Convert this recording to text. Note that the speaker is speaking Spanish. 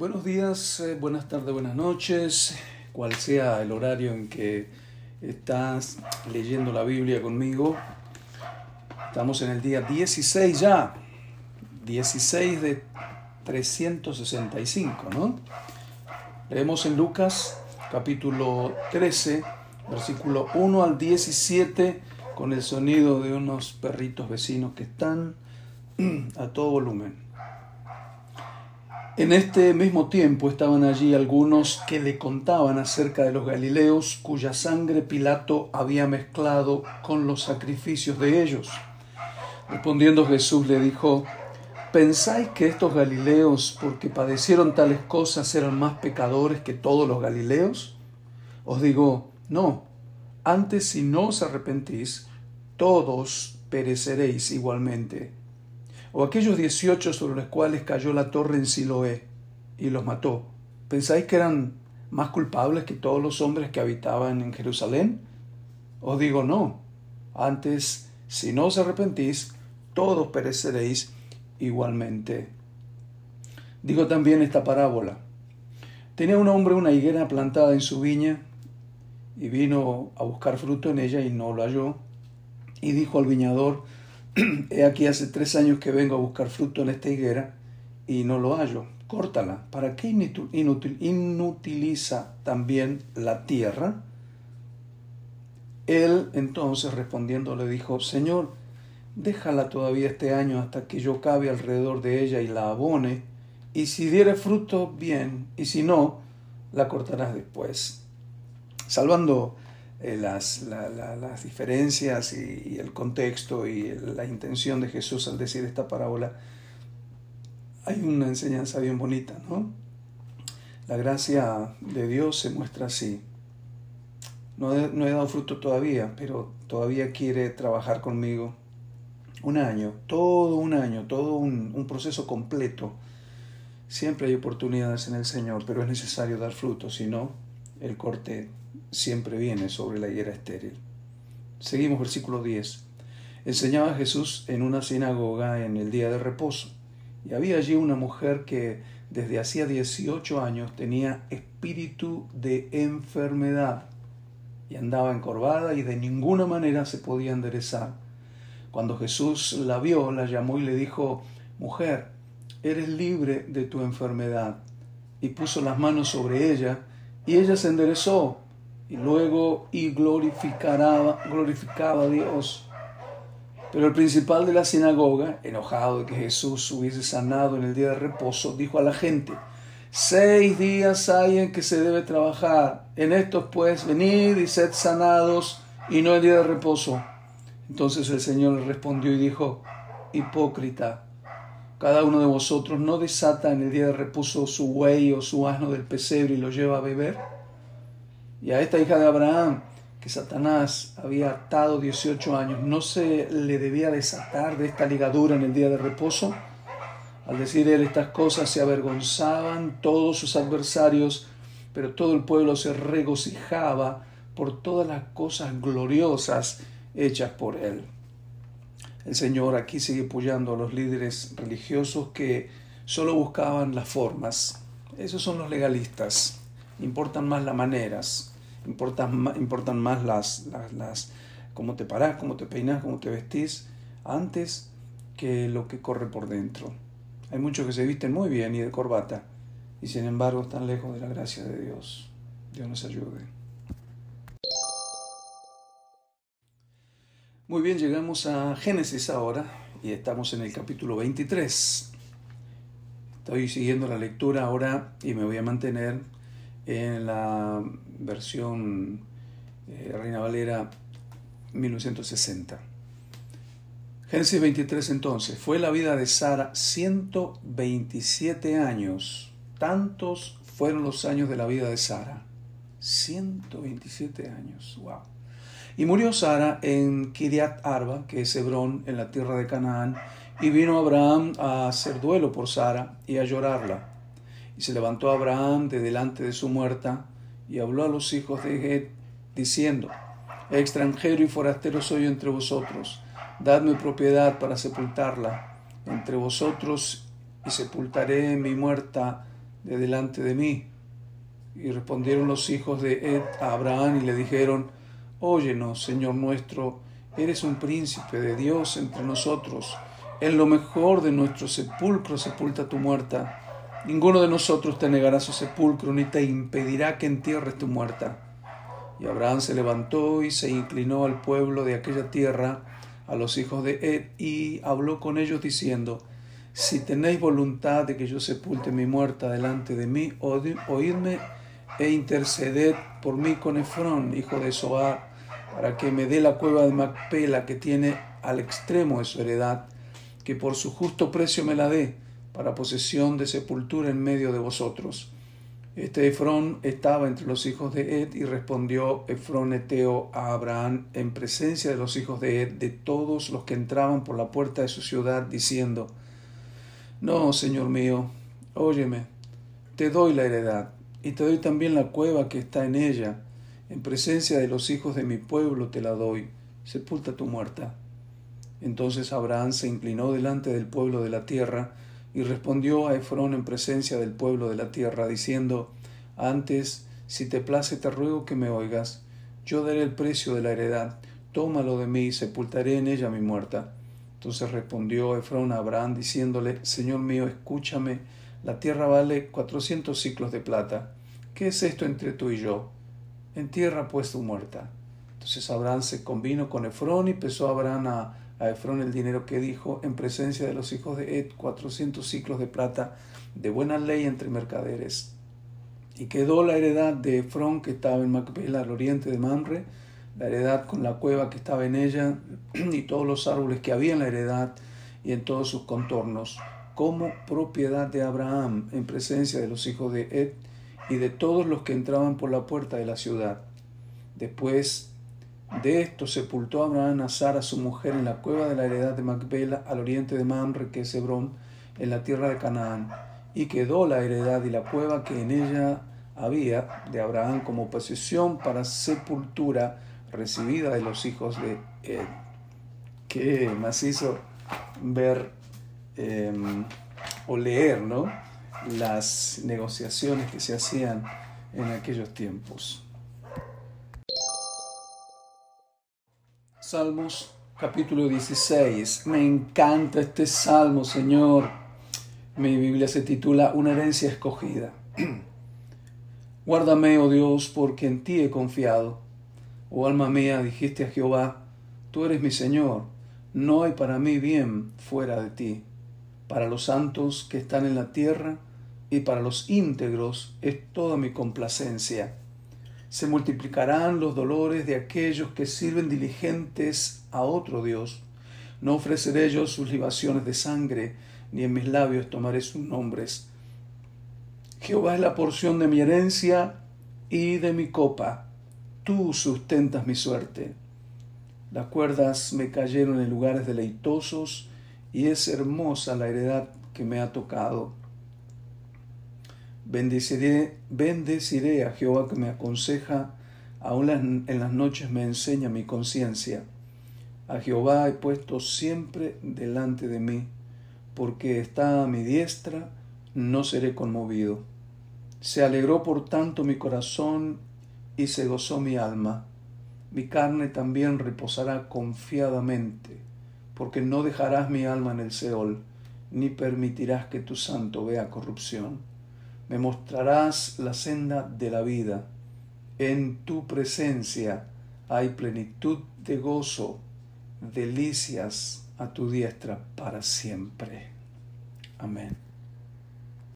Buenos días, eh, buenas tardes, buenas noches, cual sea el horario en que estás leyendo la Biblia conmigo. Estamos en el día 16 ya, 16 de 365, ¿no? Leemos en Lucas capítulo 13, versículo 1 al 17, con el sonido de unos perritos vecinos que están a todo volumen. En este mismo tiempo estaban allí algunos que le contaban acerca de los Galileos cuya sangre Pilato había mezclado con los sacrificios de ellos. Respondiendo Jesús le dijo, ¿pensáis que estos Galileos, porque padecieron tales cosas, eran más pecadores que todos los Galileos? Os digo, no, antes si no os arrepentís, todos pereceréis igualmente o aquellos dieciocho sobre los cuales cayó la torre en Siloé y los mató, ¿pensáis que eran más culpables que todos los hombres que habitaban en Jerusalén? Os digo no, antes, si no os arrepentís, todos pereceréis igualmente. Digo también esta parábola. Tenía un hombre una higuera plantada en su viña y vino a buscar fruto en ella y no lo halló. Y dijo al viñador, He aquí hace tres años que vengo a buscar fruto en esta higuera y no lo hallo. Córtala. ¿Para qué inutiliza también la tierra? Él entonces respondiendo le dijo, Señor, déjala todavía este año hasta que yo cabe alrededor de ella y la abone, y si diere fruto, bien, y si no, la cortarás después. Salvando eh, las, las, diferencias y, el contexto y la intención de Jesús al decir esta parábola, hay una enseñanza bien bonita, ¿no? La gracia de Dios se muestra así. No he, no he dado fruto todavía, pero todavía quiere trabajar conmigo. Un año, todo un año, todo un, un proceso completo. Siempre hay oportunidades en el Señor, pero es necesario dar fruto, si no, el corte siempre viene sobre la higuera estéril. Seguimos versículo 10. Enseñaba Jesús en una sinagoga en el día de reposo, y había allí una mujer que desde hacía 18 años tenía espíritu de enfermedad y andaba encorvada y de ninguna manera se podía enderezar. Cuando Jesús la vio, la llamó y le dijo, Mujer, eres libre de tu enfermedad. Y puso las manos sobre ella, y ella se enderezó y luego y glorificaba, a Dios. Pero el principal de la sinagoga, enojado de que Jesús hubiese sanado en el día de reposo, dijo a la gente, seis días hay en que se debe trabajar, en estos pues venid y sed sanados y no el día de reposo. Entonces el Señor le respondió y dijo, hipócrita, cada uno de vosotros no desata en el día de reposo su buey o su asno del pesebre y lo lleva a beber y a esta hija de Abraham, que Satanás había atado 18 años, ¿no se le debía desatar de esta ligadura en el día de reposo? Al decir él estas cosas se avergonzaban todos sus adversarios, pero todo el pueblo se regocijaba por todas las cosas gloriosas hechas por él. El Señor aquí sigue apoyando a los líderes religiosos que solo buscaban las formas. Esos son los legalistas. Importan más las maneras, importan, importan más las, las, cómo te parás, cómo te peinas, cómo te vestís, antes que lo que corre por dentro. Hay muchos que se visten muy bien y de corbata, y sin embargo están lejos de la gracia de Dios. Dios nos ayude. Muy bien, llegamos a Génesis ahora y estamos en el capítulo 23. Estoy siguiendo la lectura ahora y me voy a mantener en la versión eh, Reina Valera 1960. Génesis 23 entonces, fue la vida de Sara 127 años. Tantos fueron los años de la vida de Sara. 127 años, wow. Y murió Sara en Kiriat Arba, que es Hebrón, en la tierra de Canaán, y vino Abraham a hacer duelo por Sara y a llorarla. Y se levantó Abraham de delante de su muerta y habló a los hijos de Ged, diciendo, extranjero y forastero soy entre vosotros, dadme propiedad para sepultarla entre vosotros y sepultaré mi muerta de delante de mí. Y respondieron los hijos de Ed a Abraham y le dijeron, Óyenos, Señor nuestro, eres un príncipe de Dios entre nosotros. En lo mejor de nuestro sepulcro sepulta tu muerta. Ninguno de nosotros te negará su sepulcro, ni te impedirá que entierres tu muerta. Y Abraham se levantó y se inclinó al pueblo de aquella tierra, a los hijos de Ed, y habló con ellos diciendo, Si tenéis voluntad de que yo sepulte mi muerta delante de mí, oídme e interceded por mí con Efrón, hijo de Soar, para que me dé la cueva de Macpela que tiene al extremo de su heredad, que por su justo precio me la dé, para posesión de sepultura en medio de vosotros. Este Efrón estaba entre los hijos de Ed y respondió Efrón Eteo a Abraham en presencia de los hijos de Ed, de todos los que entraban por la puerta de su ciudad, diciendo, No, Señor mío, óyeme, te doy la heredad, y te doy también la cueva que está en ella, en presencia de los hijos de mi pueblo te la doy, sepulta tu muerta. Entonces Abraham se inclinó delante del pueblo de la tierra, y respondió a Efrón en presencia del pueblo de la tierra, diciendo, Antes, si te place, te ruego que me oigas, yo daré el precio de la heredad, tómalo de mí y sepultaré en ella mi muerta. Entonces respondió Efrón a Abraham, diciéndole, Señor mío, escúchame, la tierra vale cuatrocientos ciclos de plata. ¿Qué es esto entre tú y yo? Entierra pues tu muerta. Entonces Abraham se convino con Efrón y pesó a Abraham a a Efrón el dinero que dijo en presencia de los hijos de Ed, cuatrocientos ciclos de plata de buena ley entre mercaderes. Y quedó la heredad de Efrón que estaba en Macpela al oriente de Manre, la heredad con la cueva que estaba en ella y todos los árboles que había en la heredad y en todos sus contornos, como propiedad de Abraham en presencia de los hijos de Ed y de todos los que entraban por la puerta de la ciudad. Después de esto sepultó Abraham a Sara, su mujer, en la cueva de la heredad de Macbela, al oriente de Mamre, que es Hebrón, en la tierra de Canaán. Y quedó la heredad y la cueva que en ella había de Abraham como posesión para sepultura recibida de los hijos de Ed. Qué hizo ver em, o leer ¿no? las negociaciones que se hacían en aquellos tiempos. Salmos capítulo 16. Me encanta este salmo, Señor. Mi Biblia se titula Una herencia escogida. Guárdame, oh Dios, porque en ti he confiado. Oh alma mía, dijiste a Jehová, tú eres mi Señor, no hay para mí bien fuera de ti. Para los santos que están en la tierra y para los íntegros es toda mi complacencia se multiplicarán los dolores de aquellos que sirven diligentes a otro Dios. No ofreceré yo sus libaciones de sangre, ni en mis labios tomaré sus nombres. Jehová es la porción de mi herencia y de mi copa. Tú sustentas mi suerte. Las cuerdas me cayeron en lugares deleitosos, y es hermosa la heredad que me ha tocado. Bendeciré, bendeciré a Jehová que me aconseja, aún en las noches me enseña mi conciencia. A Jehová he puesto siempre delante de mí, porque está a mi diestra, no seré conmovido. Se alegró por tanto mi corazón y se gozó mi alma. Mi carne también reposará confiadamente, porque no dejarás mi alma en el Seol, ni permitirás que tu santo vea corrupción me mostrarás la senda de la vida. En tu presencia hay plenitud de gozo, delicias a tu diestra para siempre. Amén.